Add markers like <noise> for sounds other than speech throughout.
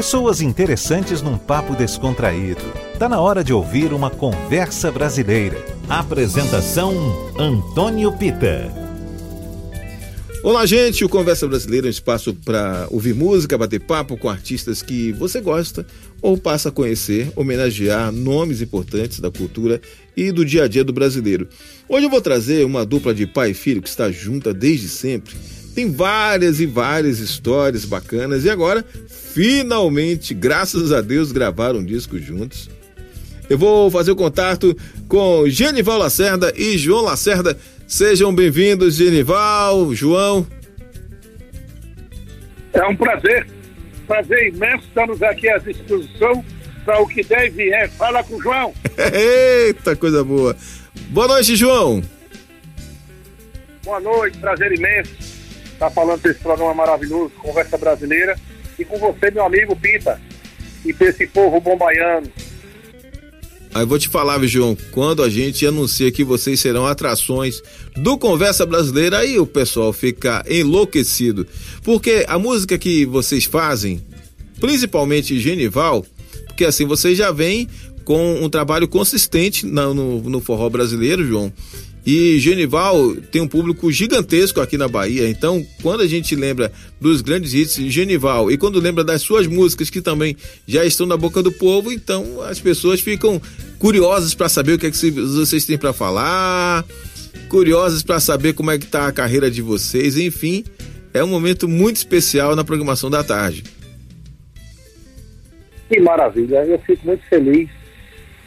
Pessoas interessantes num papo descontraído. Tá na hora de ouvir uma conversa brasileira. Apresentação Antônio Pita. Olá, gente. O Conversa Brasileira é um espaço para ouvir música, bater papo com artistas que você gosta ou passa a conhecer, homenagear nomes importantes da cultura e do dia a dia do brasileiro. Hoje eu vou trazer uma dupla de pai e filho que está junta desde sempre. Tem várias e várias histórias bacanas e agora, finalmente, graças a Deus, gravaram um disco juntos. Eu vou fazer o contato com Genival Lacerda e João Lacerda. Sejam bem-vindos, Genival, João. É um prazer, prazer imenso. Estamos aqui à disposição para o que deve é. Fala com o João. <laughs> Eita, coisa boa. Boa noite, João. Boa noite, prazer imenso. Tá falando desse programa maravilhoso, Conversa Brasileira. E com você, meu amigo Pita. E desse povo bom baiano. Aí vou te falar, João, quando a gente anuncia que vocês serão atrações do Conversa Brasileira, aí o pessoal fica enlouquecido. Porque a música que vocês fazem, principalmente Genival, porque assim, vocês já vêm com um trabalho consistente no, no, no forró brasileiro, João. E Genival tem um público gigantesco aqui na Bahia. Então, quando a gente lembra dos grandes hits Genival e quando lembra das suas músicas que também já estão na boca do povo, então as pessoas ficam curiosas para saber o que, é que vocês têm para falar, curiosas para saber como é que tá a carreira de vocês, enfim, é um momento muito especial na programação da tarde. Que maravilha, eu fico muito feliz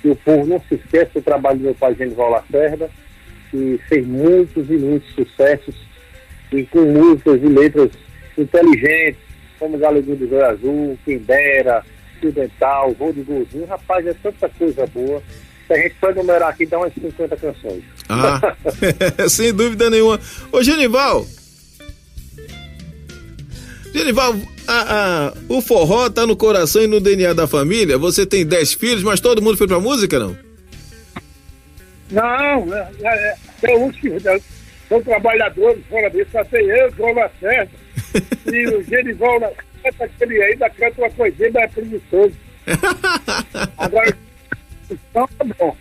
que o povo não se esqueça do trabalho do meu pai Genival Lacerda que fez muitos e muitos sucessos e com músicas e letras inteligentes, como Galeguinho do Zóio Azul, Quem Dera, Dental, Voo de Golzinho. Rapaz, é tanta coisa boa. Se a gente for numerar aqui, dá umas 50 canções. Ah, <laughs> sem dúvida nenhuma. Ô, Genival! Genival, a, a, o forró tá no coração e no DNA da família. Você tem 10 filhos, mas todo mundo foi pra música, não? Não, é, é, uns que são trabalhadores fora disso, só tem eu, João Lacerda, <laughs> e o Genival Lacerda, aquele ainda canta uma coisinha, mas é preguiçoso. <laughs> Agora, então tá bom.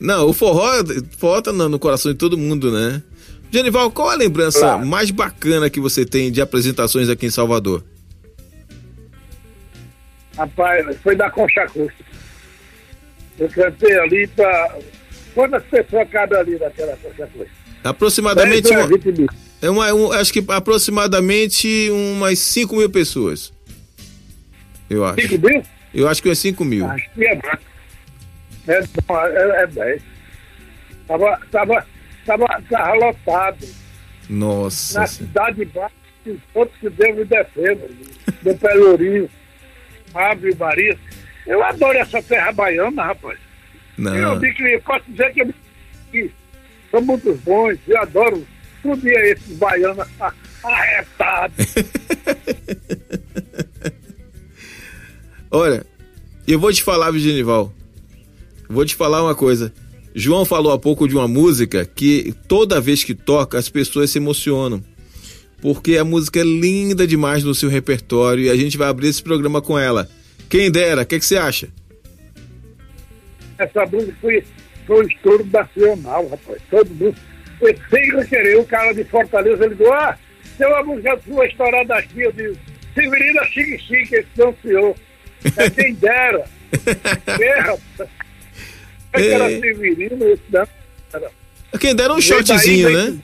Não, o forró, forró tá no, no coração de todo mundo, né? Genival, qual a lembrança claro. mais bacana que você tem de apresentações aqui em Salvador? Rapaz, foi da Concha Acústica. Eu cantei ali para. Quantas pessoas cabem ali naquela coisa? Aproximadamente. uma, é uma, um, acho que aproximadamente umas 5 mil pessoas. Eu acho. 5 mil? Eu acho que é 5 mil. Acho que é mais. É, é, é 10. Tava, tava, tava, tava lotado. Nossa. Na cidade de baixo, todos que Deus me defenda. Do Pelourinho, Ave Maria. Eu adoro essa terra baiana, rapaz. Não. Eu vi que posso dizer que, que são muito bons, eu adoro tudo é esses baianos <laughs> arretados. <laughs> Olha, eu vou te falar, Virginival. Vou te falar uma coisa. João falou há pouco de uma música que toda vez que toca as pessoas se emocionam. Porque a música é linda demais no seu repertório e a gente vai abrir esse programa com ela. Quem dera, o que, que você acha? Essa música foi, foi um estouro nacional, rapaz. Todo mundo. Eu sem querer, o cara de Fortaleza, ele disse, ah, tem uma música sua estourada aqui, eu disse, Severina Chique Chique, esse não senhor. É quem dera. <laughs> é, rapaz. É que era Severino, esse não. Era. Quem dera um shotzinho, né?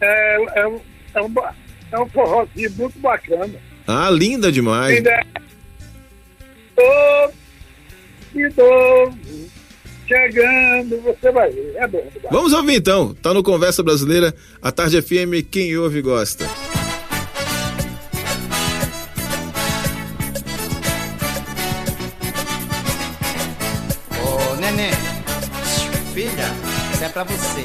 É, é, um, é, um, é um forrozinho muito bacana. Ah, linda demais. Quem dera de novo, chegando, você vai ver, é bom. Vamos ouvir então, tá no Conversa Brasileira, a Tarde FM, quem ouve gosta. Ô, neném, filha, isso é pra você,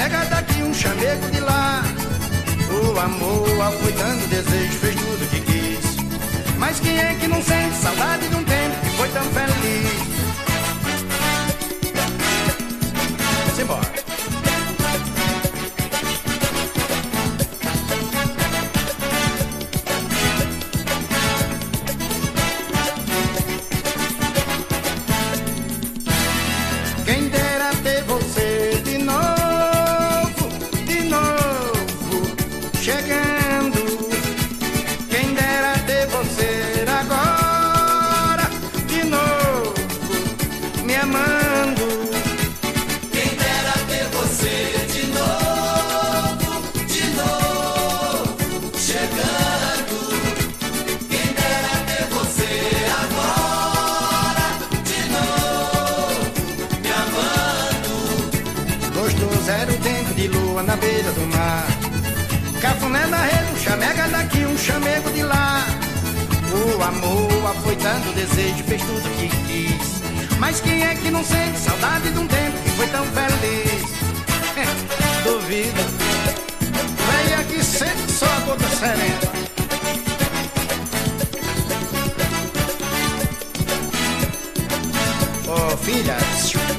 chamega daqui, um chamego de lá. O amor foi dando desejo, fez tudo que quis. Mas quem é que não sente saudade de um tempo que foi tão feliz?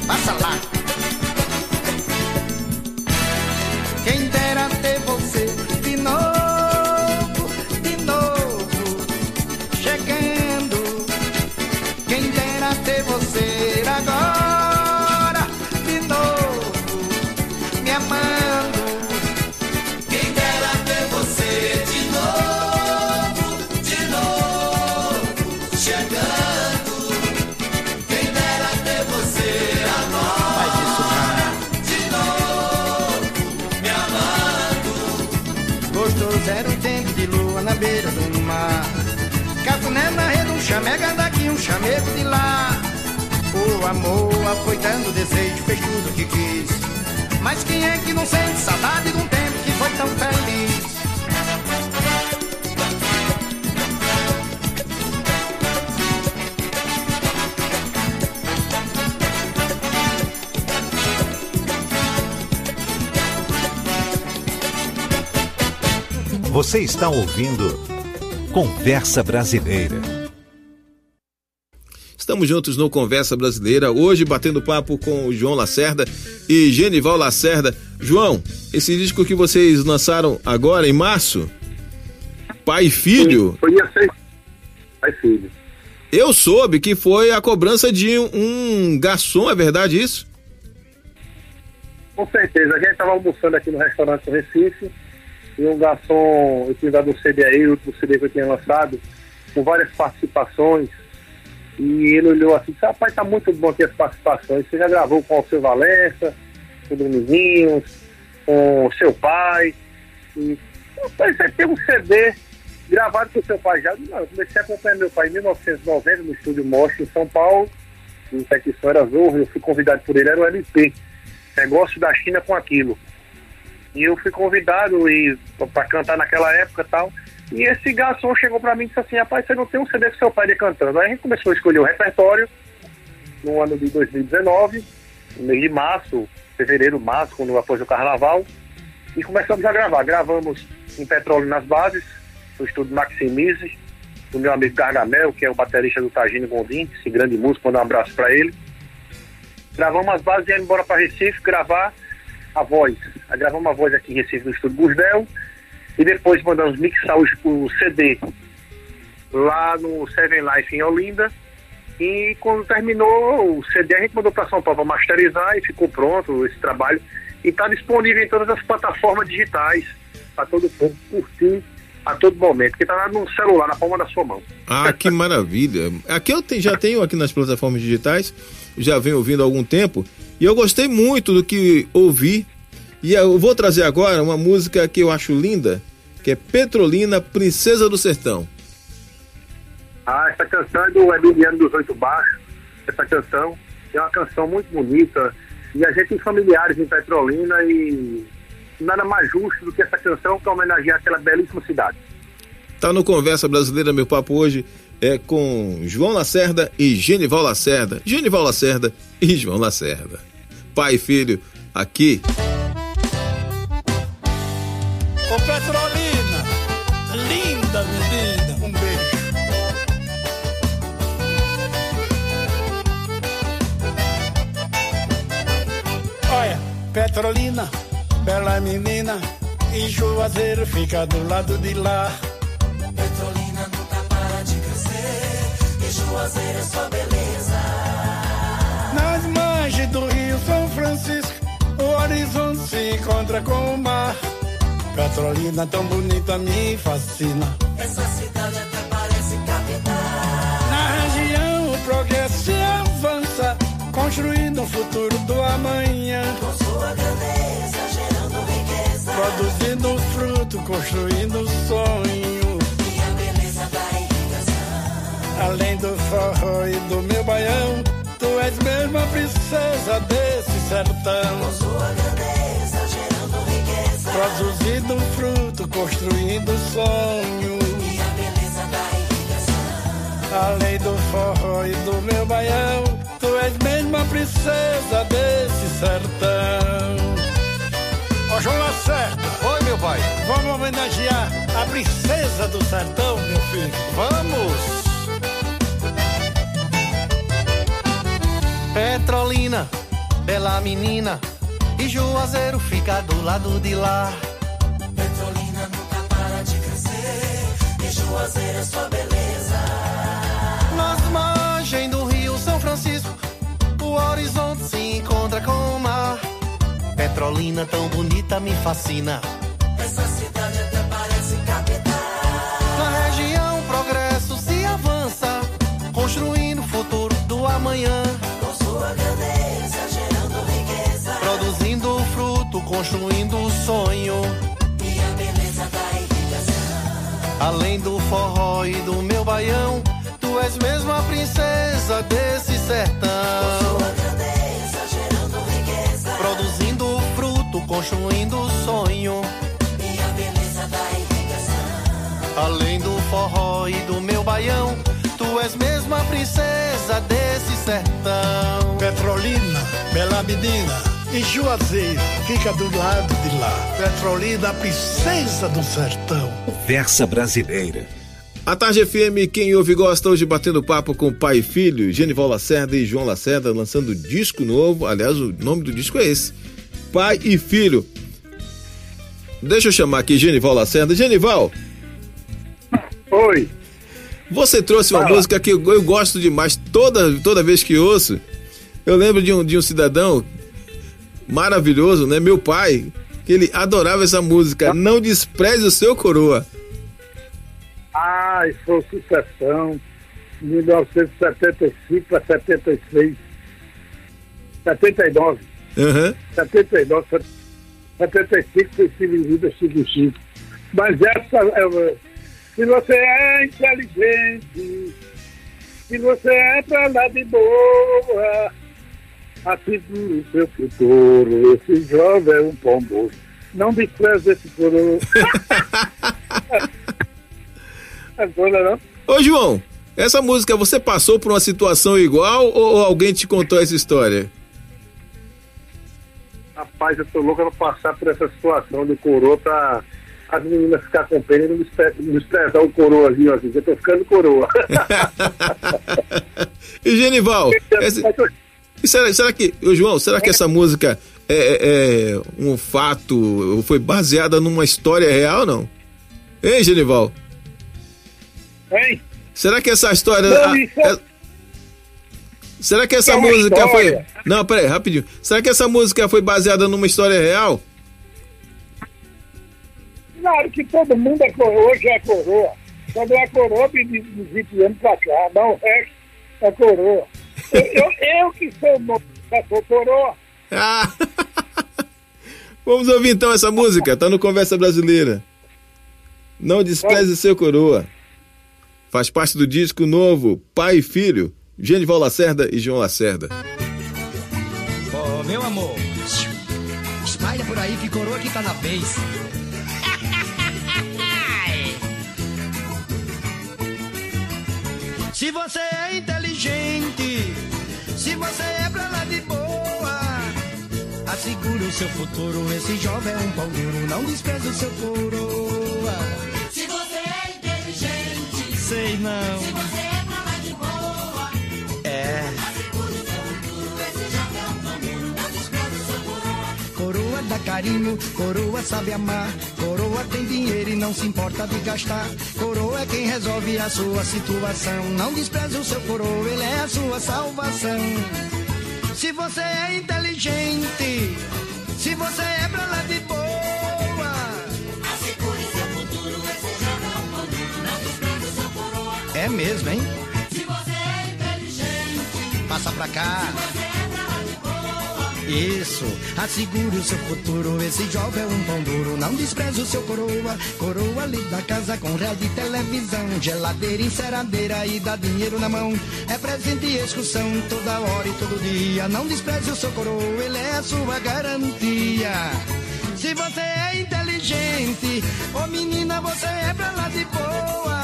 Passa lá. Amor foi dando desejo, fez tudo o que quis. Mas quem é que não sente saudade de um tempo que foi tão feliz? Você está ouvindo Conversa Brasileira. Estamos juntos no Conversa Brasileira, hoje batendo papo com o João Lacerda e Genival Lacerda. João, esse disco que vocês lançaram agora em março, Pai e Filho. Foi dia 6. Pai e Filho. Eu soube que foi a cobrança de um garçom, é verdade isso? Com certeza. A gente estava almoçando aqui no restaurante do Recife e um garçom, eu tinha dado um CD aí, o último CD que eu tinha lançado, com várias participações e ele olhou assim, rapaz, tá muito bom aqui as participações. Você já gravou com o seu Valença, com o Dominguinhos, com o seu pai. E rapaz, você tem um CD gravado com o seu pai já. Não, eu comecei a acompanhar meu pai em 1990 no estúdio Mostra em São Paulo. O Tecção era Zorro, eu fui convidado por ele, era o LP. Negócio da China com aquilo. E eu fui convidado para cantar naquela época tal. E esse garçom chegou para mim e disse assim, rapaz, você não tem um CD que seu pai ia cantando. Aí a gente começou a escolher o repertório no ano de 2019, no mês de março, fevereiro, março, quando após o carnaval, e começamos a gravar. Gravamos em Petróleo nas Bases, no estúdio Maximize, do meu amigo Gargamel, que é o baterista do Tagino Gondim, esse grande músico, mandar um abraço para ele. Gravamos as bases e íamos embora para Recife gravar a voz. Aí gravamos a voz aqui em Recife no estúdio Gusdel, e depois mandamos mixar o, o CD lá no Seven Life em Olinda. E quando terminou o CD, a gente mandou para São Paulo para masterizar e ficou pronto esse trabalho. E está disponível em todas as plataformas digitais para todo mundo curtir a todo momento, que está no celular, na palma da sua mão. Ah, que <laughs> maravilha! Aqui eu já tenho aqui nas plataformas digitais, já venho ouvindo há algum tempo, e eu gostei muito do que ouvi. E eu vou trazer agora uma música que eu acho linda, que é Petrolina, Princesa do Sertão. Ah, essa canção é do Emiliano dos Oito Baixos. Essa canção é uma canção muito bonita. E a gente tem familiares em Petrolina e nada mais justo do que essa canção para homenagear aquela belíssima cidade. Tá no Conversa Brasileira, meu papo hoje, é com João Lacerda e Genival Lacerda. Genival Lacerda e João Lacerda. Pai e filho, aqui. E Juazeiro fica do lado de lá. Petrolina nunca para de crescer, e Juazeiro é só beleza. Nas margens do Rio São Francisco, o horizonte se encontra com o mar. Petrolina tão bonita me fascina. Essa cidade até parece capital. Na região o progresso se avança, construindo um futuro do amanhã. Com sua grandeza, Produzindo fruto, construindo sonho. E a beleza da irrigação. Além do forró e do meu baião, tu és mesmo a princesa desse sertão. Com sua grandeza, gerando riqueza. Produzindo fruto, construindo sonho. E a beleza da irrigação. Além do forró e do meu baião, tu és mesmo a princesa desse sertão. João Lacerda, Oi, meu pai. vamos homenagear a princesa do sertão, meu filho. Vamos! Petrolina, bela menina, e Juazeiro fica do lado de lá. Petrolina nunca para de crescer, e Juazeiro é só beleza. Nas margens do Rio São Francisco, o horizonte se encontra com o mar. Petrolina tão bonita me fascina. Essa cidade até parece capital. Na região o progresso se avança, construindo o futuro do amanhã. Com sua grandeza, gerando riqueza. Produzindo fruto, construindo o sonho. E a beleza da irrigação. Além do forró e do meu baião, tu és mesmo a princesa desse sertão. Sua grandeza, Produzindo fruto, construindo o sonho. E a beleza da irrigação. Além do forró e do meu baião, tu és mesmo a princesa desse sertão. Petrolina, bela menina, e Juazeiro fica do lado de lá. Petrolina, a princesa do sertão. Conversa Brasileira. A Tarde FM, quem ouve e gosta hoje batendo papo com pai e filho, Genival Lacerda e João Lacerda, lançando disco novo. Aliás, o nome do disco é esse: Pai e Filho. Deixa eu chamar aqui Genival Lacerda. Genival, Oi. você trouxe uma Fala. música que eu, eu gosto demais toda, toda vez que ouço. Eu lembro de um, de um cidadão maravilhoso, né? Meu pai, que ele adorava essa música. Não despreze o seu coroa. Ah, isso foi sucessão. 1975 para 76. 79. Aham. 79, 75 foi Civilida Chico Chico. Mas essa, é, se você é inteligente, se você é pra lá de boa, assegure o seu futuro. Esse jovem é um pombo. Não despreze esse coroa. <laughs> Não? Ô João, essa música você passou por uma situação igual ou alguém te contou essa história? Rapaz, eu tô louco pra passar por essa situação do coroa pra as meninas ficar com pena e não despre- não desprezar o coroazinho assim. Eu tô ficando coroa. <laughs> e Genival, <laughs> esse- será, será que, ô João, será que essa música é, é- é um fato, ou foi baseada numa história real não? Hein, Genival? Hein? Será que essa história. Não, a- é- será que essa é música história. foi. Não, peraí, rapidinho. Será que essa música foi baseada numa história real? Claro que todo mundo é coroa, hoje é coroa. Quando é coroa, de de 20 anos pra cá. Não, o resto é coroa. Eu, eu, eu que sou novo, já sou coroa. Ah! <laughs> Vamos ouvir então essa música, tá no Conversa Brasileira. Não despreze seu coroa. Faz parte do disco novo Pai e Filho, Genival Lacerda e João Lacerda. Ô, meu amor, espalha por aí que coroa que tá na vez. <laughs> Se você é inteligente, se você é pra lá de boa, assegure o seu futuro. Esse jovem é um pão duro, não despreze o seu coroa. Sei não. se você é pra lá de boa, É. segure o seu futuro. Esse jovem pão duro, não despreze o seu coroa. Coroa dá carinho, coroa sabe amar. Coroa tem dinheiro e não se importa de gastar. Coroa é quem resolve a sua situação. Não despreze o seu coroa, ele é a sua salvação. Se você é inteligente, se você é pra lá de mesmo, hein? Se você é inteligente, Passa pra cá. você é. Isso, assegure o seu futuro. Esse jovem é um pão duro, não despreze o seu coroa. Coroa ali da casa com rede, televisão, geladeira, enceradeira e dá dinheiro na mão. É presente e excursão toda hora e todo dia. Não despreze o seu coroa, ele é a sua garantia. Se você é inteligente, ô menina, você é pra lá de boa.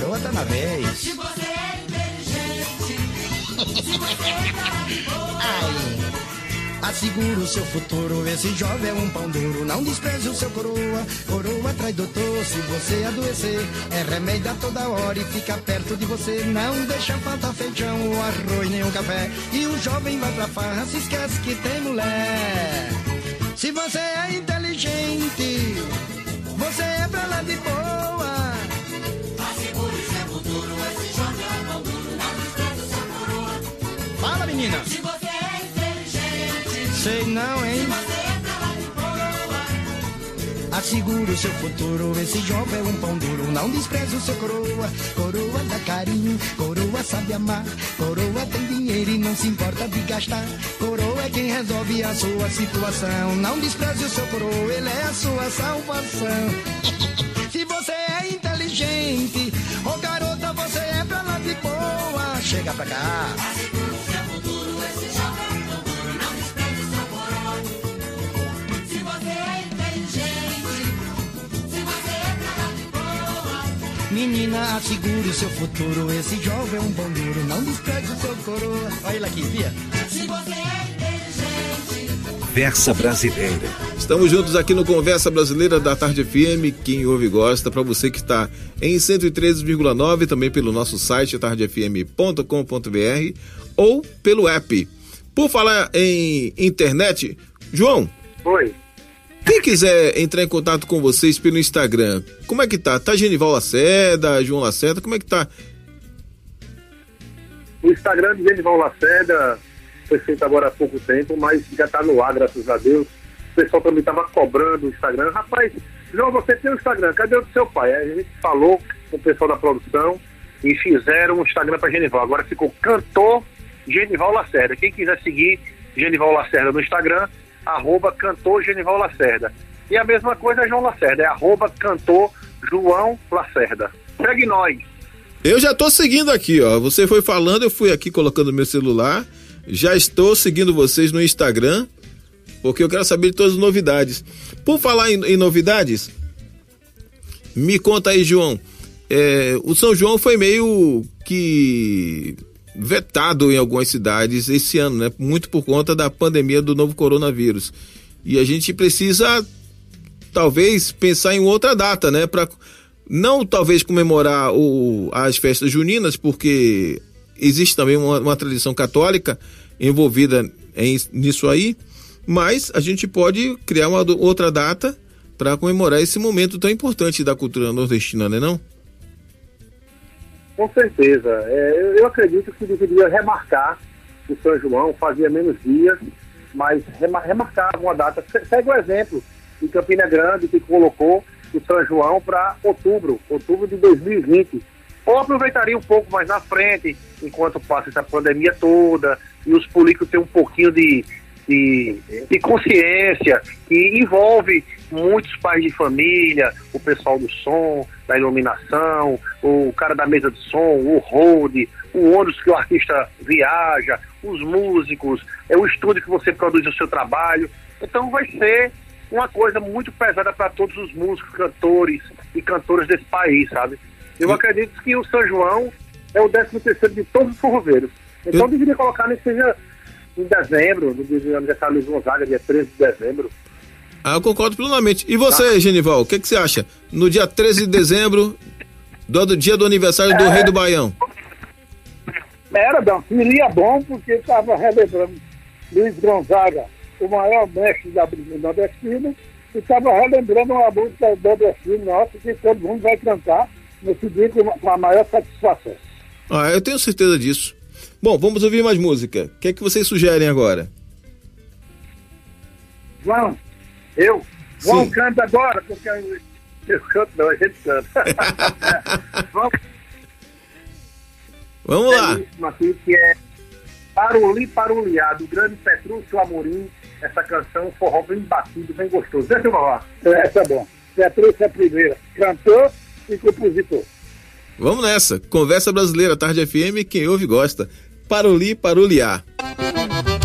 Coroa. Tá na vez. Se você é inteligente, se você é. Ai. Assegura o seu futuro, esse jovem é um pão duro. Não despreze o seu coroa, coroa traz doutor. Se você adoecer, é remédio a toda hora e fica perto de você. Não deixa faltar feijão, o arroz nem o café. E o jovem vai pra farra, se esquece que tem mulher. Se você é inteligente, você é pra lá de boa. Menina. Se você é inteligente, Sei não, hein? você é pra lá de boa. Assegura o seu futuro, esse jovem é um pão duro. Não despreze o seu coroa, coroa dá carinho, coroa sabe amar. Coroa tem dinheiro e não se importa de gastar. Coroa é quem resolve a sua situação. Não despreze o seu coroa, ele é a sua salvação. <laughs> Se você é inteligente, ô garota, você é pra lá de boa. Chega pra cá. Menina, assegure o seu futuro. Esse jovem é um duro, não despreze o seu coroa. Olha ele aqui, via. Se você é inteligente, Conversa Brasileira. Estamos juntos aqui no Conversa Brasileira da Tarde FM. Quem ouve e gosta, para você que está em 113,9, também pelo nosso site tardefm.com.br ou pelo app. Por falar em internet, João, Oi. Quem quiser entrar em contato com vocês pelo Instagram, como é que tá? Tá Genival Lacerda, João Lacerda, como é que tá? O Instagram de Genival Lacerda foi feito agora há pouco tempo, mas já está no ar, graças a Deus. O pessoal também estava cobrando o Instagram. Rapaz, João, você tem o Instagram, cadê o do seu pai? Aí a gente falou com o pessoal da produção e fizeram um Instagram para Genival. Agora ficou Cantor Genival Lacerda. Quem quiser seguir Genival Lacerda no Instagram, arroba Cantor Genival Lacerda. E a mesma coisa é João Lacerda, é arroba Cantor João Lacerda. Segue nós. Eu já tô seguindo aqui, ó. Você foi falando, eu fui aqui colocando meu celular. Já estou seguindo vocês no Instagram, porque eu quero saber de todas as novidades. Por falar em, em novidades, me conta aí, João. É, o São João foi meio que vetado em algumas cidades esse ano, né? Muito por conta da pandemia do novo coronavírus. E a gente precisa talvez pensar em outra data, né? Para não talvez comemorar o, as festas juninas, porque existe também uma, uma tradição católica envolvida em, nisso aí, mas a gente pode criar uma outra data para comemorar esse momento tão importante da cultura nordestina, né não? Com certeza. É, eu, eu acredito que deveria remarcar o São João, fazia menos dias, mas rema, remarcava uma data. Se- Segue o exemplo de Campina Grande, que colocou o São João para outubro, outubro de 2020. Ou aproveitaria um pouco mais na frente, enquanto passa essa pandemia toda, e os políticos têm um pouquinho de, de, de consciência, que envolve muitos pais de família, o pessoal do som, da iluminação, o cara da mesa de som, o hold, o ônibus que o artista viaja, os músicos, é o estúdio que você produz o seu trabalho. Então vai ser uma coisa muito pesada para todos os músicos, cantores e cantoras desse país, sabe? Eu acredito que o São João é o 13 terceiro de todos os forroveiros. Então Eu- deveria colocar nem que seja em dezembro, no aniversário de Gonzaga, dia 13 de dezembro. Ah, eu concordo plenamente. E você, Genival, o que, que você acha? No dia 13 de dezembro, do, do dia do aniversário do É. Rei do Baião. Era, não, seria bom porque estava relembrando Luiz Gonzaga, o maior mestre da Brigada Nordestina, e estava relembrando uma música nordestina nossa que todo mundo vai cantar nesse dia com com a maior satisfação. Ah, eu tenho certeza disso. Bom, vamos ouvir mais música. O que é que vocês sugerem agora? João, eu, João Sim. canta agora, porque eu, eu canto não, a gente canta. <laughs> Vamos Vamos lá. belíssimo aqui, que é Paruli Paruliá, do grande Petrúcio Amorim, essa canção, forró bem batido, bem gostoso. Deixa eu falar. Essa é bom. Petrúcio é a primeira, cantor e compositor. Vamos nessa. Conversa Brasileira, Tarde FM, quem ouve gosta. Paruli, paruliar. Eita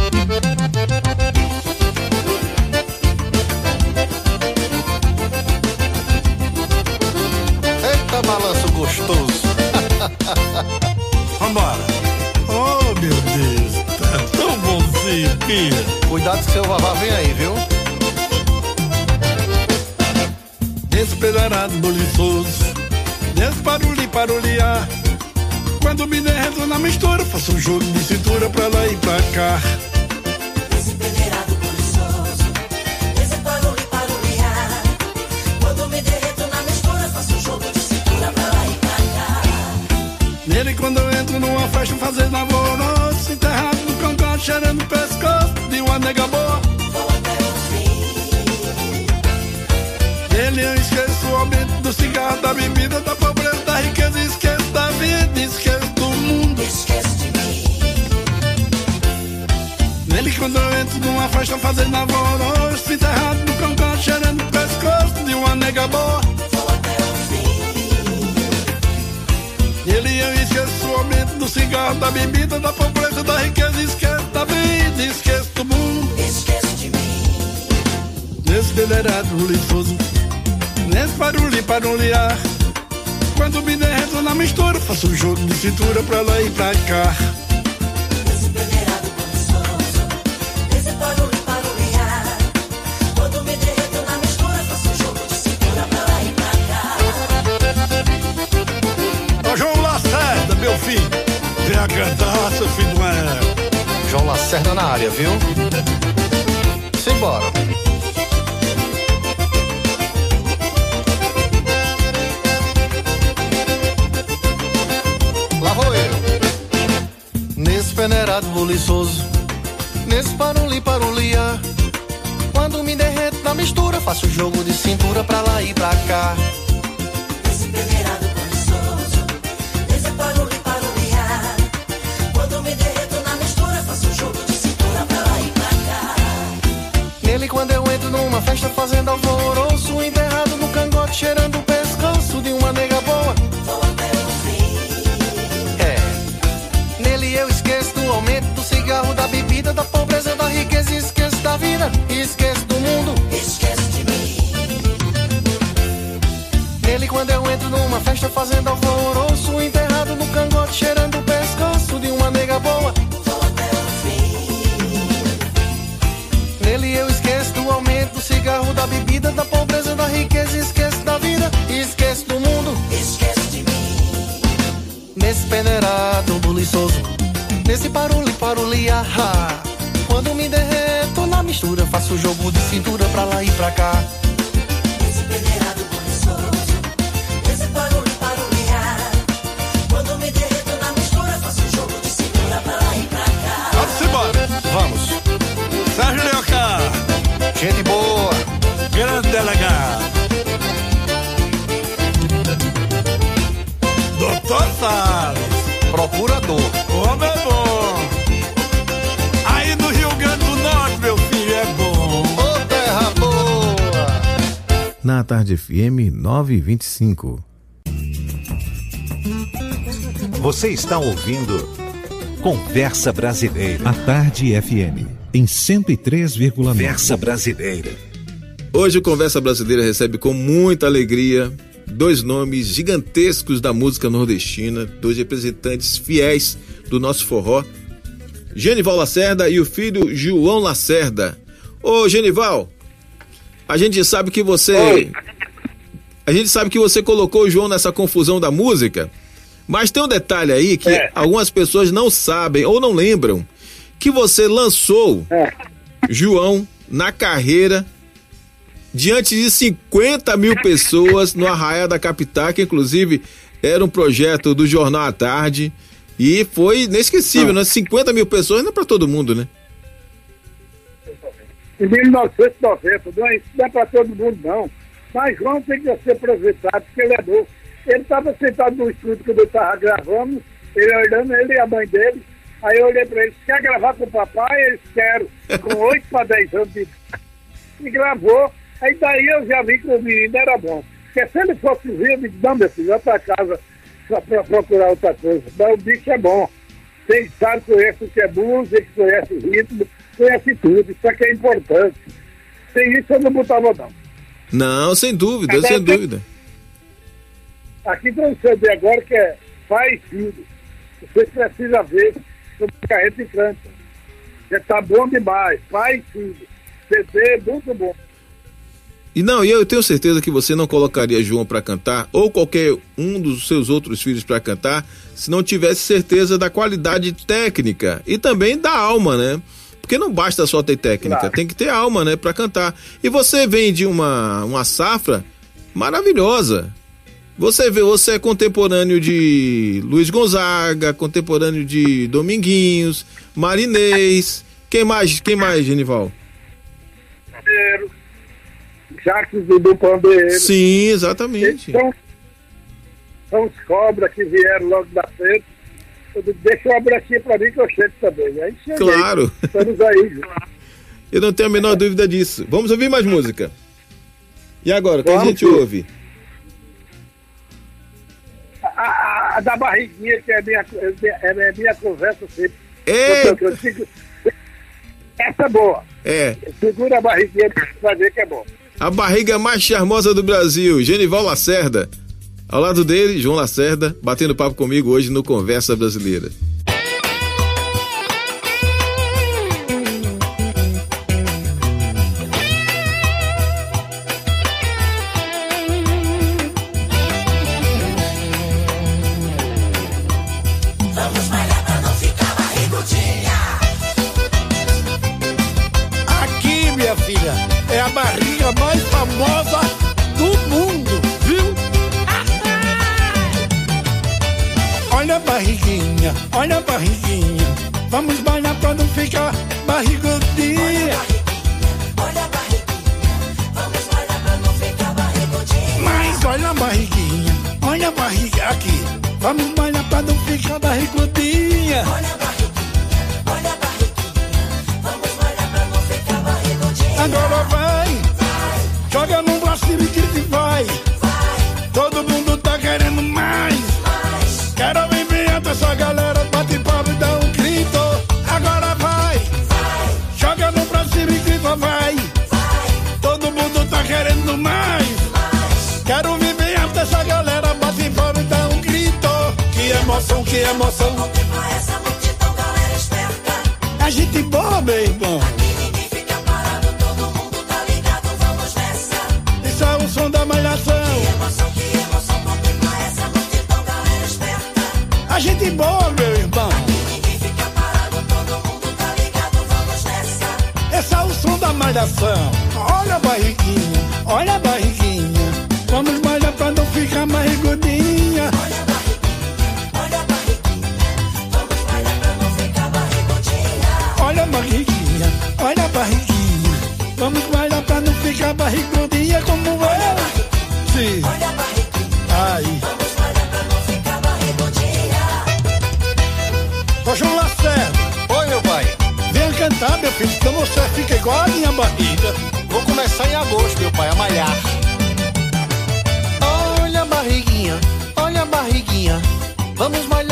Vambora. Oh, meu Deus. Tá tão bonzinho, Pia. Cuidado que seu vavá vem aí, viu? Desesperado, boliçoso. Desbarulhi, paroliar. Quando me derreto na mistura, faço um jogo de cintura pra lá e pra cá. Quando eu entro numa festa fazendo alvoroço Enterrado no cangote, cheirando o pescoço De uma nega boa Vou até o fim. Nele eu esqueço o aumento do cigarro Da bebida, da pobreza, da riqueza Esqueço da vida, esqueço do mundo Esquece de mim. Nele quando eu entro numa festa fazendo alvoroço Enterrado no cangote, cheirando o pescoço De uma nega boa Nele eu esqueço o aumento do cigarro Da bebida, da pobreza, da riqueza Esqueço da vida, esqueço do mundo Esquece de mim. Nesse federado lisoso, nesse barulho paruliar. Quando me derreto na mistura, faço um jogo de cintura pra lá e pra cá. Vem a cantar, seu filho não é. João Lacerda na área, viu? Simbora. Lá vou eu. Nesse peneirado buliçoso, nesse paruli parulia. Quando me derreto na mistura, faço jogo de cintura pra lá e pra cá. Nele quando eu entro numa festa fazendo alvoroço Enterrado no cangote, cheirando o pescoço de uma nega boa Vou até o fim. É, nele eu esqueço do aumento do cigarro Da bebida, da pobreza, da riqueza Esqueço da vida, esqueço do mundo Esquece de mim. Nele quando eu entro numa festa fazendo alvoroço Da bebida, da pobreza, da riqueza Esqueço da vida, esqueço do mundo. Esquece de mim. Nesse peneirado buliçoso Nesse paruli parulia Quando me derreto na mistura Faço jogo de cintura pra lá e pra cá Na Tarde FM 925. Você está ouvindo Conversa Brasileira. A Tarde FM em 103,9. Conversa Brasileira. Hoje o Conversa Brasileira recebe com muita alegria dois nomes gigantescos da música nordestina, dois representantes fiéis do nosso forró, Genival Lacerda e o filho João Lacerda. Ô Genival, a gente sabe que você. Oi. A gente sabe que você colocou o João nessa confusão da música, mas tem um detalhe aí que É. algumas pessoas não sabem ou não lembram que você lançou É. João na carreira diante de 50 mil pessoas no Arraial da Capital, que inclusive era um projeto do Jornal à Tarde. E foi inesquecível, né? 50 mil pessoas não é pra todo mundo, né? Em 1990, não é, é para todo mundo, não. Mas João tem que ser aproveitado, porque ele é novo. Ele estava sentado no estúdio quando eu estava gravando, ele olhando, ele e a mãe dele. Aí eu olhei para ele, quer gravar com o papai? Eles quero. Com 8 para 10 anos de. E gravou. Aí daí eu já vi que o menino era bom. Porque se ele fosse vir, eu disse, não, meu filho, vai para casa para procurar outra coisa. Mas o bicho é bom. Tem sabe, conhece o que é música, conhece o ritmo, conhece tudo. Isso aqui é importante. Sem isso eu não botava não. Não, sem dúvida, sem tem- dúvida. Aqui tem CD agora que é pai e filho. Você precisa ver sobre carreta e canta. Já tá bom demais. Pai e filho. CD é muito bom. E não, e eu tenho certeza que você não colocaria João pra cantar ou qualquer um dos seus outros filhos pra cantar se não tivesse certeza da qualidade técnica e também da alma, né? Porque não basta só ter técnica, Claro. tem que ter alma, né, Pra cantar. E você vem de uma uma safra maravilhosa. Você vê, você é contemporâneo de Luiz Gonzaga, contemporâneo de Dominguinhos, Marinês. Quem mais? Quem mais, Genival? Pandeiro, Jacques do Pandeiro. Sim, Eles exatamente. são, são os cobras que vieram logo da frente. Deixa abrir aqui pra mim que eu chego também. Aí cheguei. Claro. Estamos aí. Eu não tenho a menor dúvida disso. Vamos ouvir mais música. E agora, o que a gente ouve? A, a- a da barriguinha, que é minha, é minha, é minha conversa sempre. É, Eu, eu digo, essa é boa. é, Segura a barriguinha pra ver que é bom. a barriga mais charmosa do Brasil, Genival Lacerda. Ao lado dele, João Lacerda, batendo papo comigo hoje no Conversa Brasileira. E grita e vai. Todo mundo tá querendo mais. Quero ver bem alto essa galera, bate palma e dá um grito. Agora vai, joga no braço e grita vai. Todo mundo tá querendo mais. Quero ver bem alto essa galera, bate palma e dá um grito. Que emoção, que emoção. A gente boa, meu irmão. Malhação. Olha a barriguinha, olha a barriguinha. Você fica igual a minha barriga. Vou começar em agosto, meu pai, a malhar. Olha a barriguinha, olha a barriguinha. Vamos malhar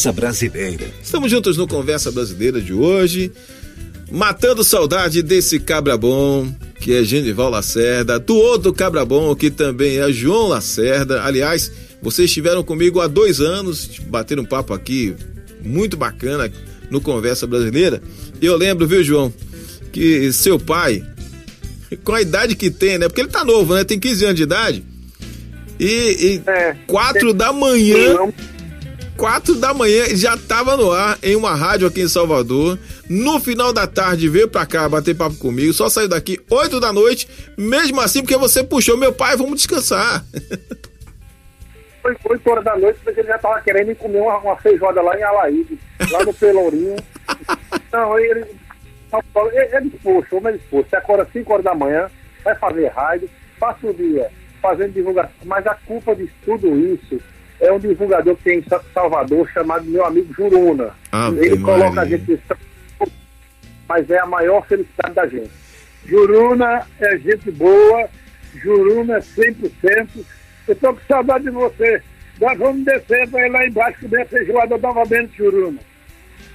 Conversa Brasileira. Estamos juntos no Conversa Brasileira de hoje, matando saudade desse cabra bom, que é Genival Lacerda, do outro cabra bom, que também é João Lacerda. Aliás, vocês estiveram comigo há dois anos, bateram um papo aqui muito bacana no Conversa Brasileira. E eu lembro, viu, João, que seu pai, com a idade que tem, né? Porque ele tá novo, né? Tem 15 anos de idade. E, e É. quatro da manhã Não, quatro da manhã já tava no ar em uma rádio aqui em Salvador. No final da tarde veio pra cá bater papo comigo. Só saiu daqui oito da noite. Mesmo assim, porque você puxou meu pai, vamos descansar. <laughs> Foi 8 horas da noite, mas ele já tava querendo comer uma, uma feijoada lá em Alaíde, lá no Pelourinho. <laughs> Não, ele. Ele, ele disposto, homem disposto. Você acorda 5 horas da manhã, vai fazer rádio, passa o dia fazendo divulgação. Mas a culpa de tudo isso é um divulgador que tem em Sa- Salvador chamado meu amigo Juruna. Ave ele coloca Maria. a gente. em- Mas é a maior felicidade da gente. Juruna é gente boa, Juruna é 100%. Eu tô com saudade de você. Nós vamos descer ir lá embaixo comer a feijoada novamente, Juruna.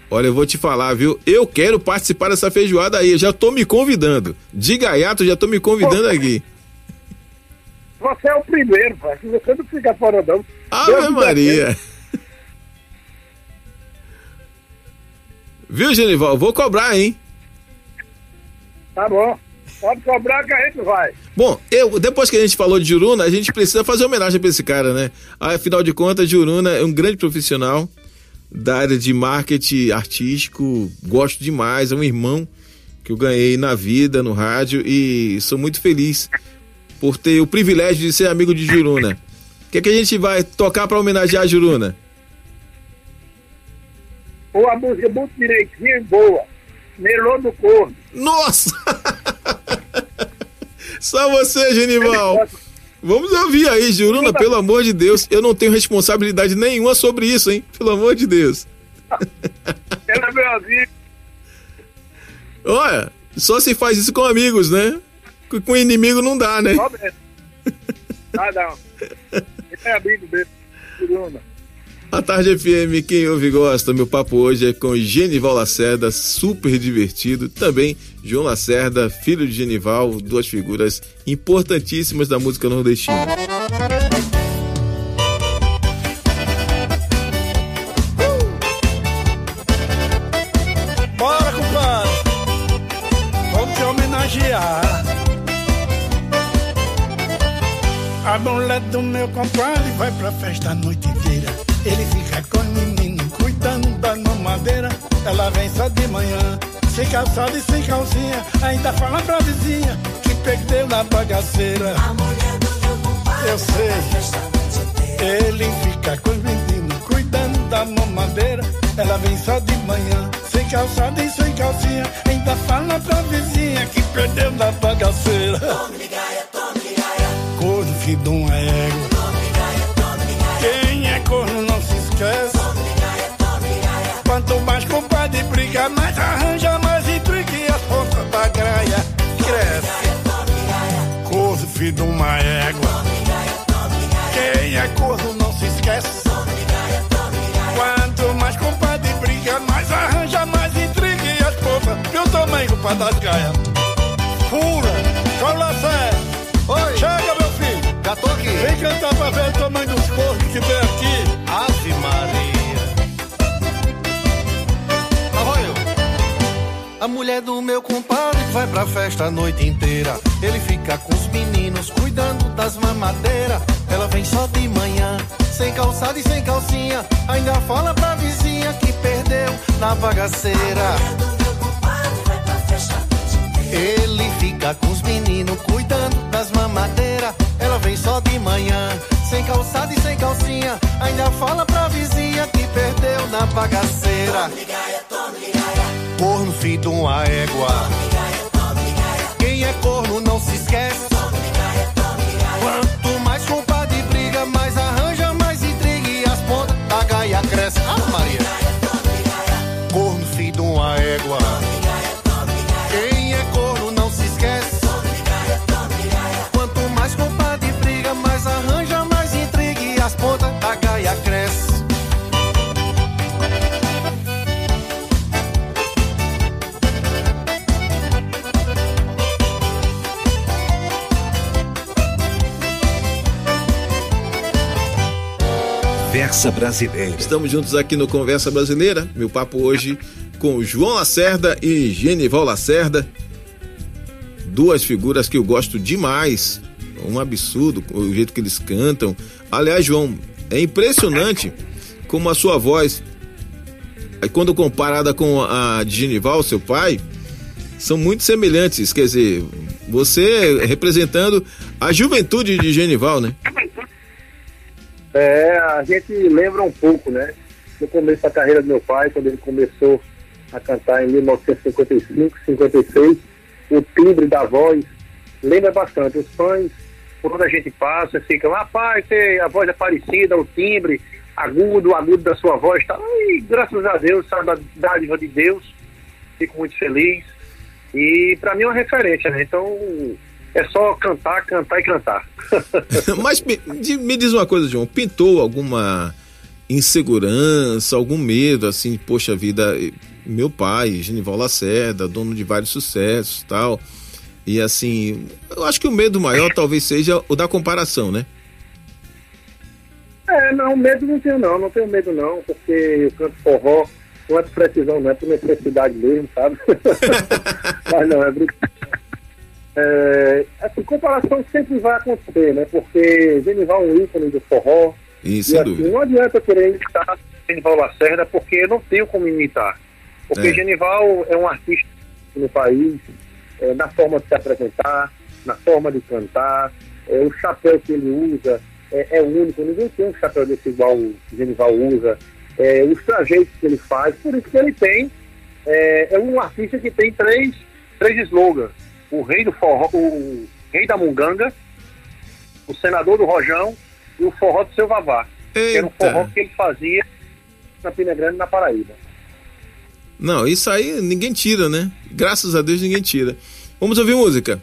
Olha, eu vou te falar, viu? Eu quero participar dessa feijoada aí. Eu já tô me convidando. De gaiato, já tô me convidando aqui. Você é o primeiro, pai. Você não fica fora, não. Deus Ave me Maria. Viu, Genival? Vou cobrar, hein? Tá bom. Pode cobrar que a gente vai. Bom, eu, depois que a gente falou de Juruna, a gente precisa fazer homenagem pra esse cara, né? Afinal de contas, Juruna é um grande profissional da área de marketing artístico, gosto demais, é um irmão que eu ganhei na vida, no rádio, e sou muito feliz por ter o privilégio de ser amigo de Juruna. O que, é que a gente vai tocar pra homenagear a Juruna? Ou a música muito direitinha e boa. Melô do corno. Nossa! <laughs> Só você, Genival. Vamos ouvir aí, Juruna, pelo amor de Deus. Eu não tenho responsabilidade nenhuma sobre isso, hein? Pelo amor de Deus. Ela é meu amigo. Olha, só se faz isso com amigos, né? Com- Com inimigo não dá, né? Só mesmo. Ah, não. É amigo. A Tarde FM, quem ouve e gosta, meu papo hoje é com Genival Lacerda, super divertido. Também João Lacerda, filho de Genival, duas figuras importantíssimas da música nordestina. Compadre vai pra festa a noite inteira. Ele fica com o menino cuidando da mamadeira. Ela vem só de manhã, sem calçado e sem calcinha. Ainda fala pra vizinha que perdeu na bagaceira. A mulher do meu compadre Eu sei. Ele fica com os meninos cuidando da mamadeira. Ela vem só de manhã, sem calçado e sem calcinha. Ainda fala pra vizinha que perdeu na bagaceira. Corno, filho de uma égua. Esquece. Quanto mais compadre briga, mais arranja, mais intriga e as pontas da graia cresce. Corno, filho de uma égua. Quem é corno não se esquece. Quanto mais compadre briga, mais arranja, mais intriga e as. E o tamanho do pau das gaias? Fura, fala sério. Oi. Chega, meu filho. Já tô aqui. Vem cantar pra ver mulher do meu compadre vai pra festa a noite inteira. Ele fica com os meninos cuidando das mamadeiras. Ela vem só de manhã, sem calçado e sem calcinha. Ainda fala pra vizinha que perdeu na bagaceira. Ele fica com os meninos cuidando das mamadeiras. Ela vem só de manhã, sem calçado e sem calcinha. Ainda fala pra vizinha que perdeu na bagaceira. Corno, de uma égua. Quem é corno não se esquece. Brasileira. Estamos juntos aqui no Conversa Brasileira. Meu papo hoje com João Lacerda e Genival Lacerda. Duas figuras que eu gosto demais. Um absurdo o jeito que eles cantam. Aliás, João, é impressionante como a sua voz, aí quando comparada com a de Genival, seu pai, são muito semelhantes. Quer dizer, você representando a juventude de Genival, né? É, a gente lembra um pouco, né? No começo da carreira do meu pai, quando ele começou a cantar em 1955, 56, o timbre da voz lembra bastante. Os fãs, por onde a gente passa, ficam, rapaz, você- a voz é parecida, o timbre agudo, o agudo da sua voz, tá? E graças a Deus, sabe, a dádiva de Deus, fico muito feliz. E para mim é uma referência, né? Então é só cantar, cantar e cantar. <laughs> Mas me, me diz uma coisa, João, pintou alguma insegurança, algum medo, assim, poxa vida, meu pai, Genival Lacerda, dono de vários sucessos tal. E assim, eu acho que o medo maior talvez seja o da comparação, né? É, não, medo não tenho não, não tenho medo não, porque eu canto forró, não é por precisão, não é por necessidade mesmo, sabe? <laughs> Mas não, é brincadeira. É, assim, comparação sempre vai acontecer, né? Porque Genival é um ícone do forró. E E assim, não adianta querer imitar Genival Lacerda, porque eu não tenho como imitar. Porque É. Genival é um artista no país, é, na forma de se apresentar, na forma de cantar, é, o chapéu que ele usa é, é único, ninguém tem um chapéu desse igual o Genival usa, é, os trajeitos que ele faz, por isso que ele tem, é, é um artista que tem três, três slogans, o rei do forró, o rei da munganga, o senador do rojão e o forró do seu vavá. Que era um Eita. forró que ele fazia na Pina Grande, na Paraíba. Não, isso aí ninguém tira, né? Graças a Deus ninguém tira. Vamos ouvir música.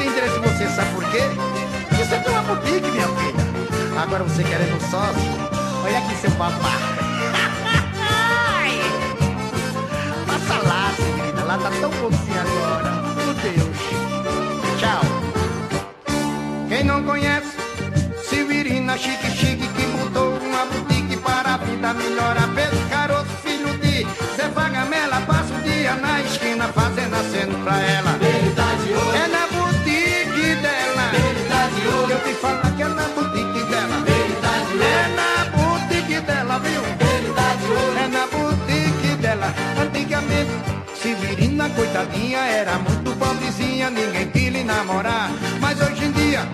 Tem interesse em você, sabe por quê? Porque você tem uma boutique, minha filha. Agora você querendo sócio, olha aqui seu papá. <laughs> Passa lá, Severina, lá tá tão bonzinho agora. Meu Deus. Tchau. Quem não conhece, Severina Chique Chique, que mudou uma boutique para a vida melhorar. Pedro Caroço, filho de Zé Vagamela, passa o dia na esquina fazendo aceno pra ela. Viu? É na boutique dela. Antigamente, Severina, coitadinha, era muito pobrezinha, ninguém queria namorar. Mas hoje em dia,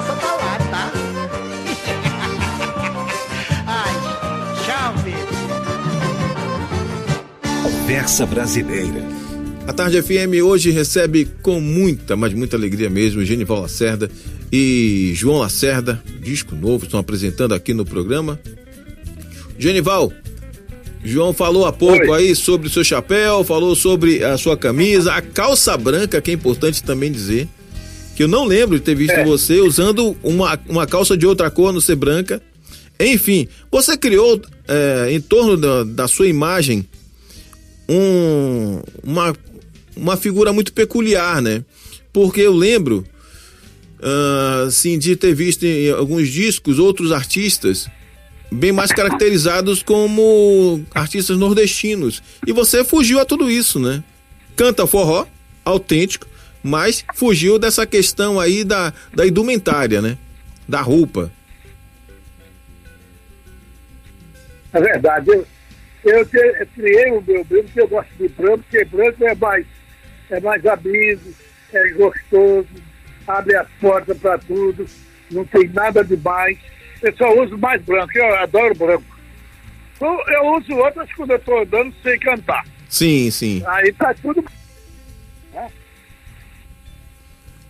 Graça tá lá, tá? <laughs> Ai, tchau, filho. Conversa Brasileira. A Tarde FM hoje recebe com muita, mas muita alegria mesmo, Genival Lacerda e João Lacerda, disco novo, estão apresentando aqui no programa. Genival, João falou há pouco aí sobre o seu chapéu, falou sobre a sua camisa, a calça branca, que é importante também dizer, que eu não lembro de ter visto É. você usando uma, uma calça de outra cor, não ser branca. Enfim, você criou é, em torno da, da sua imagem um, uma, uma figura muito peculiar, né? Porque eu lembro, ah, assim, de ter visto em alguns discos outros artistas bem mais caracterizados como artistas nordestinos. E você fugiu a tudo isso, né? Canta forró, autêntico, mas fugiu dessa questão aí da, da indumentária, né? Da roupa. É verdade. Eu, eu, eu criei o meu branco, porque eu gosto de branco, porque branco é mais, é mais amigo, é gostoso, abre as portas para tudo, não tem nada demais. Eu só uso mais branco, eu adoro branco. Eu, eu uso outras quando eu estou andando sem cantar. Sim, sim. Aí tá tudo.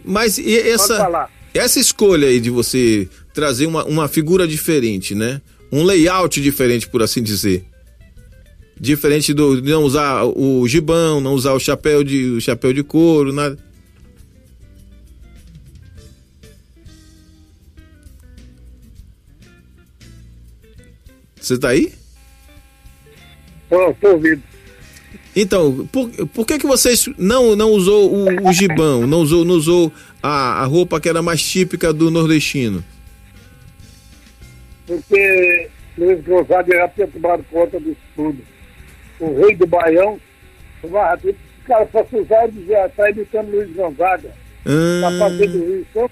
Mas e essa, essa escolha aí de você trazer uma, uma figura diferente, né? Um layout diferente, por assim dizer. Diferente do de não usar o gibão, não usar o chapéu de, o chapéu de couro, nada. Você tá aí? Tô, tô ouvindo. Então, por, por que que vocês não, não usou o, o gibão, não usou, não usou a, a roupa que era mais típica do nordestino? porque Luiz Gonzaga já tinha tomado conta disso tudo. O rei do Baião. Os caras só se usaram de já tá imitando Luiz Gonzaga. Tá Ah, fazendo isso.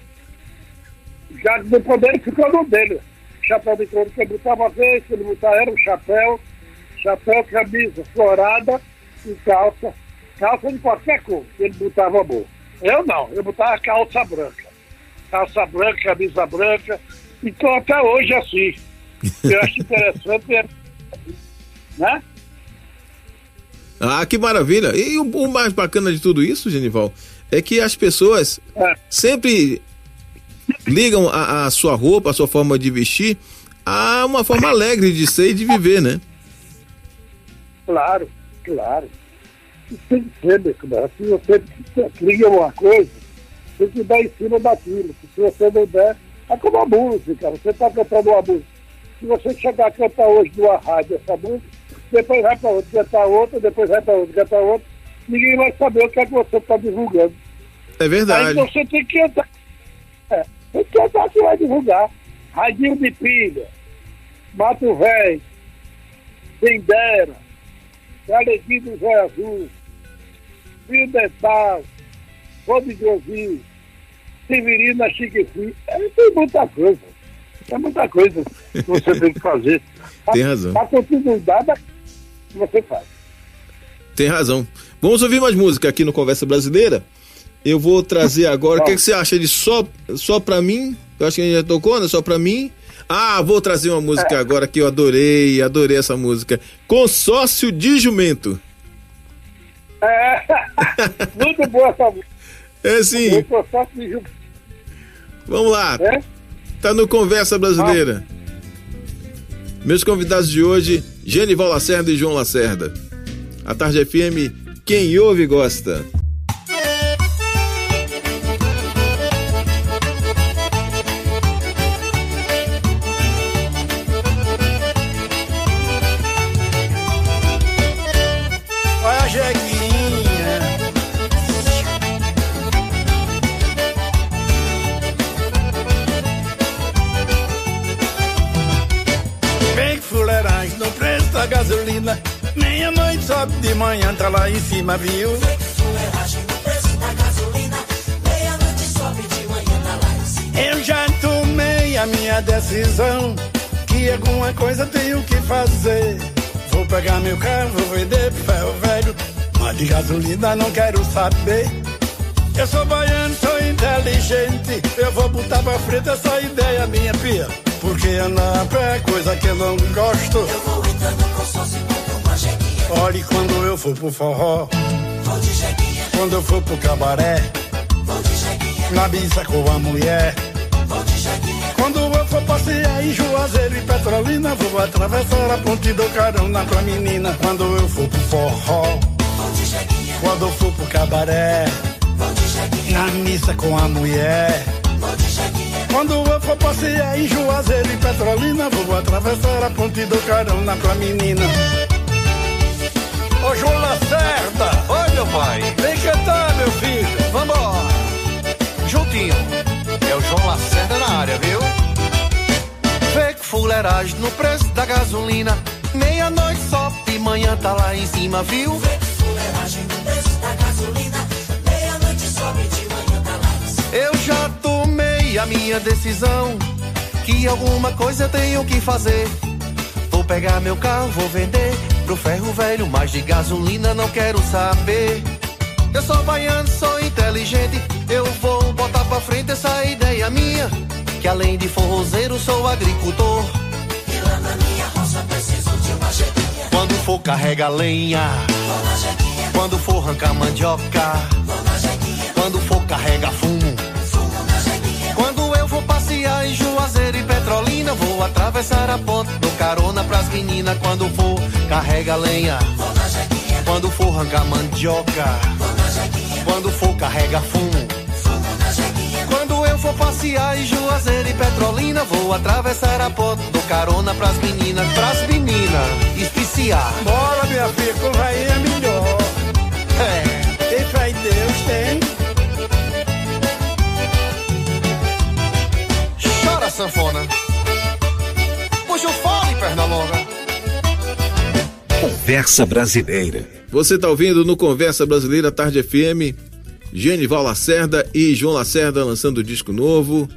Já no poder ficou no dele. Chapéu de couro que ele botava vez, que ele botava era um chapéu, chapéu, camisa florada e calça. Calça de qualquer cor, ele botava bom. Eu não, eu botava calça branca. Calça branca, camisa branca. Então até hoje é assim. Eu acho <laughs> interessante, é- né? ah, que maravilha! E o, o mais bacana de tudo isso, Genival, é que as pessoas É. sempre ligam a, a sua roupa, a sua forma de vestir, a uma forma alegre de ser e de viver, né? Claro, claro. Tem que ser, meu camarada. Se você cria uma coisa, tem que dar em cima daquilo. Se você não der, é como a música. Você está cantando uma música. Se você chegar a cantar hoje numa rádio essa música, depois vai para outra, cantar outra, depois vai para outra, cantar outra, ninguém vai saber o que é que você está divulgando. É Aí verdade. você tem que cantar. É, tem que cantar que vai divulgar. Radinho de pilha, Mato Velho, Quem Dera, Alegria do Azul, Fio Dental, Ouvir, Severina Chiquefi. É, tem muita coisa. É muita coisa que você tem que fazer. <laughs> Tem razão. A continuidade que você faz. Tem razão. Vamos ouvir mais música aqui no Conversa Brasileira. Eu vou trazer agora. O que, que você acha de só, só pra mim? Eu acho que a gente já tocou, né? Só pra mim. Ah, vou trazer uma música É. agora que eu adorei, adorei essa música. Consórcio de Jumento. É, <laughs> muito boa essa música. É sim. Só de Ju- Vamos lá. É? Tá no Conversa Brasileira. Meus convidados de hoje, Genival Lacerda e João Lacerda. A Tarde FM, quem ouve gosta. Meia-noite sobe de manhã, tá lá em cima, viu? Eu já tomei a minha decisão. Que alguma coisa tenho que fazer. Vou pegar meu carro, vou vender ferro velho. Mas de gasolina não quero saber. Eu sou baiano, sou inteligente. Eu vou botar pra frente essa ideia minha, pia. Porque andar a pé é coisa que eu não gosto. Eu vou entrando com sócio Olhe quando eu for pro forró. Vou de jeguinha. Quando eu for pro cabaré. Vou de jeguinha. Na bisa com a mulher. Vou de jeguinha. Quando eu for passear em Juazeiro e Petrolina, vou atravessar a ponte do carona com a menina. Quando eu for pro forró. Vou de jeguinha. Quando eu for pro cabaré. Vou de jeguinha. Na missa com a mulher. Vou de jeguinha. Quando eu for passear em Juazeiro e Petrolina, vou atravessar a ponte do carona com a menina. Ô João Lacerda! Oi, meu pai. Vem cantar, meu filho! Vambora. Juntinho. É o João Lacerda na área, viu? Que fuleiragem no preço da gasolina. Meia-noite só de manhã tá lá em cima, viu? Fuleiragem no preço da gasolina. Meia-noite de manhã tá lá em cima. Eu já tomei a minha decisão. Que alguma coisa eu tenho que fazer. Vou pegar meu carro, vou vender pro ferro velho, mas de gasolina não quero saber. Eu sou baiano, sou inteligente, eu vou botar pra frente essa ideia minha. Que além de forrozeiro, sou agricultor. E lá na minha roça preciso de uma jeguinha. Quando for carrega lenha, vou na. Quando for arrancar mandioca, vou na. Quando for carrega fumo, fumo na. Quando eu vou passear em Juazeiro e Petrolina, vou atravessar a ponte, dou carona pras meninas. Quando for carrega lenha. Quando for arrancar mandioca. Quando for carrega fumo. Quando eu for passear em Juazeiro e Petrolina, vou atravessar a ponte, dou carona pras meninas, pras meninas, espiciar. Bora, minha filha, com vai é melhor. É. Tem fé em Deus, tem. Chora, sanfona. Puxa o fole, perna longa. Conversa Brasileira. Você tá ouvindo no Conversa Brasileira Tarde FM, Genival Lacerda e João Lacerda lançando disco novo.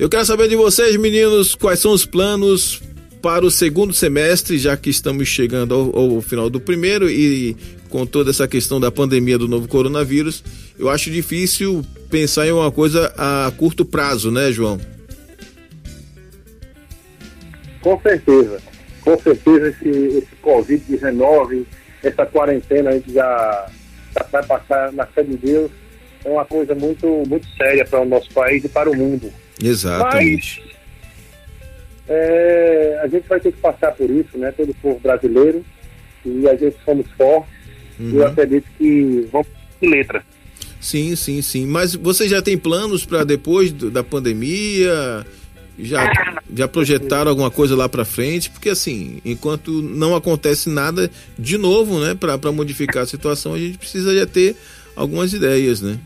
Eu quero saber de vocês, meninos, quais são os planos para o segundo semestre, já que estamos chegando ao, ao final do primeiro e com toda essa questão da pandemia do novo coronavírus, eu acho difícil pensar em uma coisa a curto prazo, né, João? Com certeza. Com certeza esse, esse Covid-19, essa quarentena a gente já, já vai passar na fé de Deus, é uma coisa muito, muito séria para o nosso país e para o mundo. Exatamente. É, a gente vai ter que passar por isso, né? Todo o povo brasileiro. E a gente somos fortes. E Uhum. eu acredito que vamos de letra. Sim, sim, sim. Mas você já tem planos para depois do- da pandemia? Já, já projetaram alguma coisa lá para frente? Porque assim, enquanto não acontece nada de novo, né, para modificar a situação, a gente precisa já ter algumas ideias, né?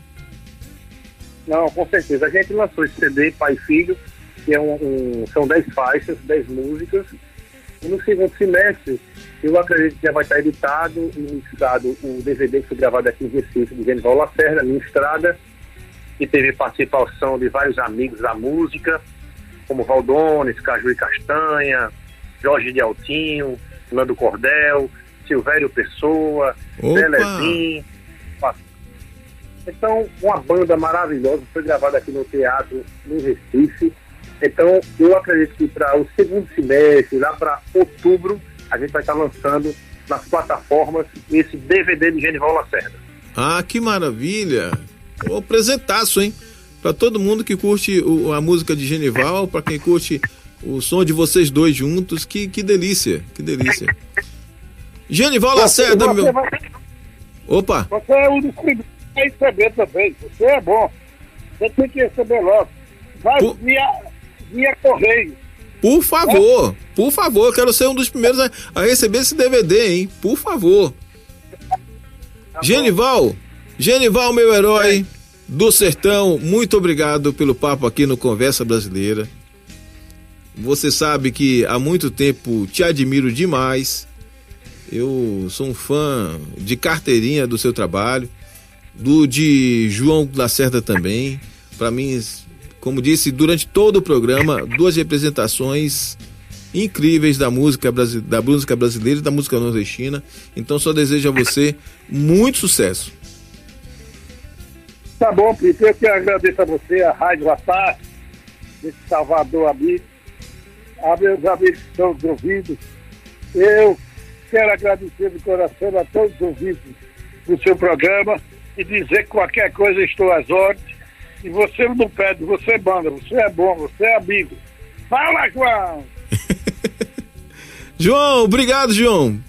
Não, com certeza. A gente lançou esse CD, Pai e Filho, que é um, um- são 10 faixas, 10 músicas. E no segundo semestre, eu acredito que já vai estar editado e mixado o DVD que foi gravado aqui em Recife, de Genival Lacerda, Minha Estrada, que teve participação de vários amigos da música, como Valdones, Caju e Castanha, Jorge de Altinho, Nando Cordel, Silvério Pessoa! Belezim, Então, uma banda maravilhosa foi gravada aqui no teatro no Recife. Então, eu acredito que para o segundo semestre, lá para outubro, a gente vai estar lançando nas plataformas esse DVD de Genival Lacerda. Ah, que maravilha! Um presentaço, hein? Para todo mundo que curte o- a música de Genival, para quem curte o som de vocês dois juntos, que, que delícia, que delícia. Genival Lacerda, você, meu. vai- Opa, você é um dos primeiros a receber também. Você é bom. Você tem que receber logo. Vai Pô. via, via correio. por favor, por favor, eu quero ser um dos primeiros a, a receber esse DVD, hein? Por favor. Genival, Genival, meu herói do sertão, muito obrigado pelo papo aqui no Conversa Brasileira. Você sabe que há muito tempo te admiro demais. Eu sou um fã de carteirinha do seu trabalho, do de João Lacerda também. Para mim, como disse durante todo o programa, duas representações incríveis da música, da música brasileira e da música nordestina. Então só desejo a você muito sucesso. Tá bom, Plito. Eu que agradeço a você, a Rádio Latar, esse Salvador amigo, a meus amigos que estão nos ouvindo. Eu quero agradecer de coração a todos os ouvintes do seu programa e dizer que qualquer coisa estou às ordens. E você não pede, você manda, você é bom, você é amigo. Fala, João! <laughs> João, obrigado, João.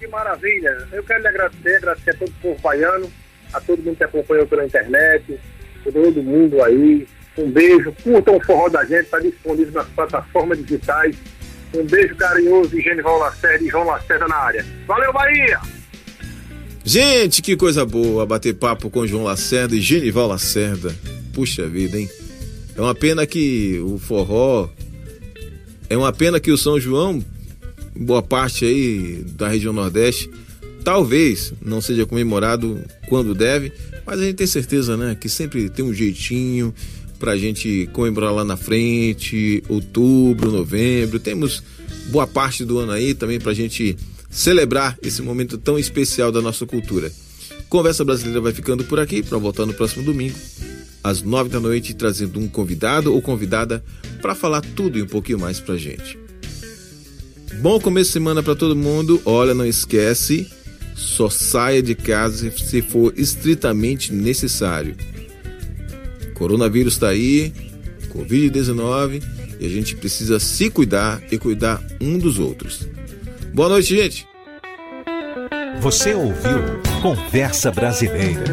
Que maravilha! Eu quero lhe agradecer, agradecer a todo o povo baiano, a todo mundo que acompanhou pela internet, todo mundo aí. Um beijo, curtam o forró da gente, está disponível nas plataformas digitais. Um beijo carinhoso de Genival Lacerda e João Lacerda na área. Valeu, Bahia! Gente, que coisa boa bater papo com João Lacerda e Genival Lacerda. Puxa vida, hein? É uma pena que o forró. É uma pena que o São João, boa parte aí da região Nordeste, talvez não seja comemorado quando deve, mas a gente tem certeza, né? Que sempre tem um jeitinho pra gente comemorar lá na frente, outubro, novembro. Temos boa parte do ano aí também pra gente celebrar esse momento tão especial da nossa cultura. Conversa Brasileira vai ficando por aqui para voltar no próximo domingo, às nove da noite, trazendo um convidado ou convidada para falar tudo e um pouquinho mais pra gente. Bom começo de semana para todo mundo. Olha, não esquece, só saia de casa se for estritamente necessário. Coronavírus está aí, Covid-19, e a gente precisa se cuidar e cuidar um dos outros. Boa noite, gente. Você ouviu Conversa Brasileira.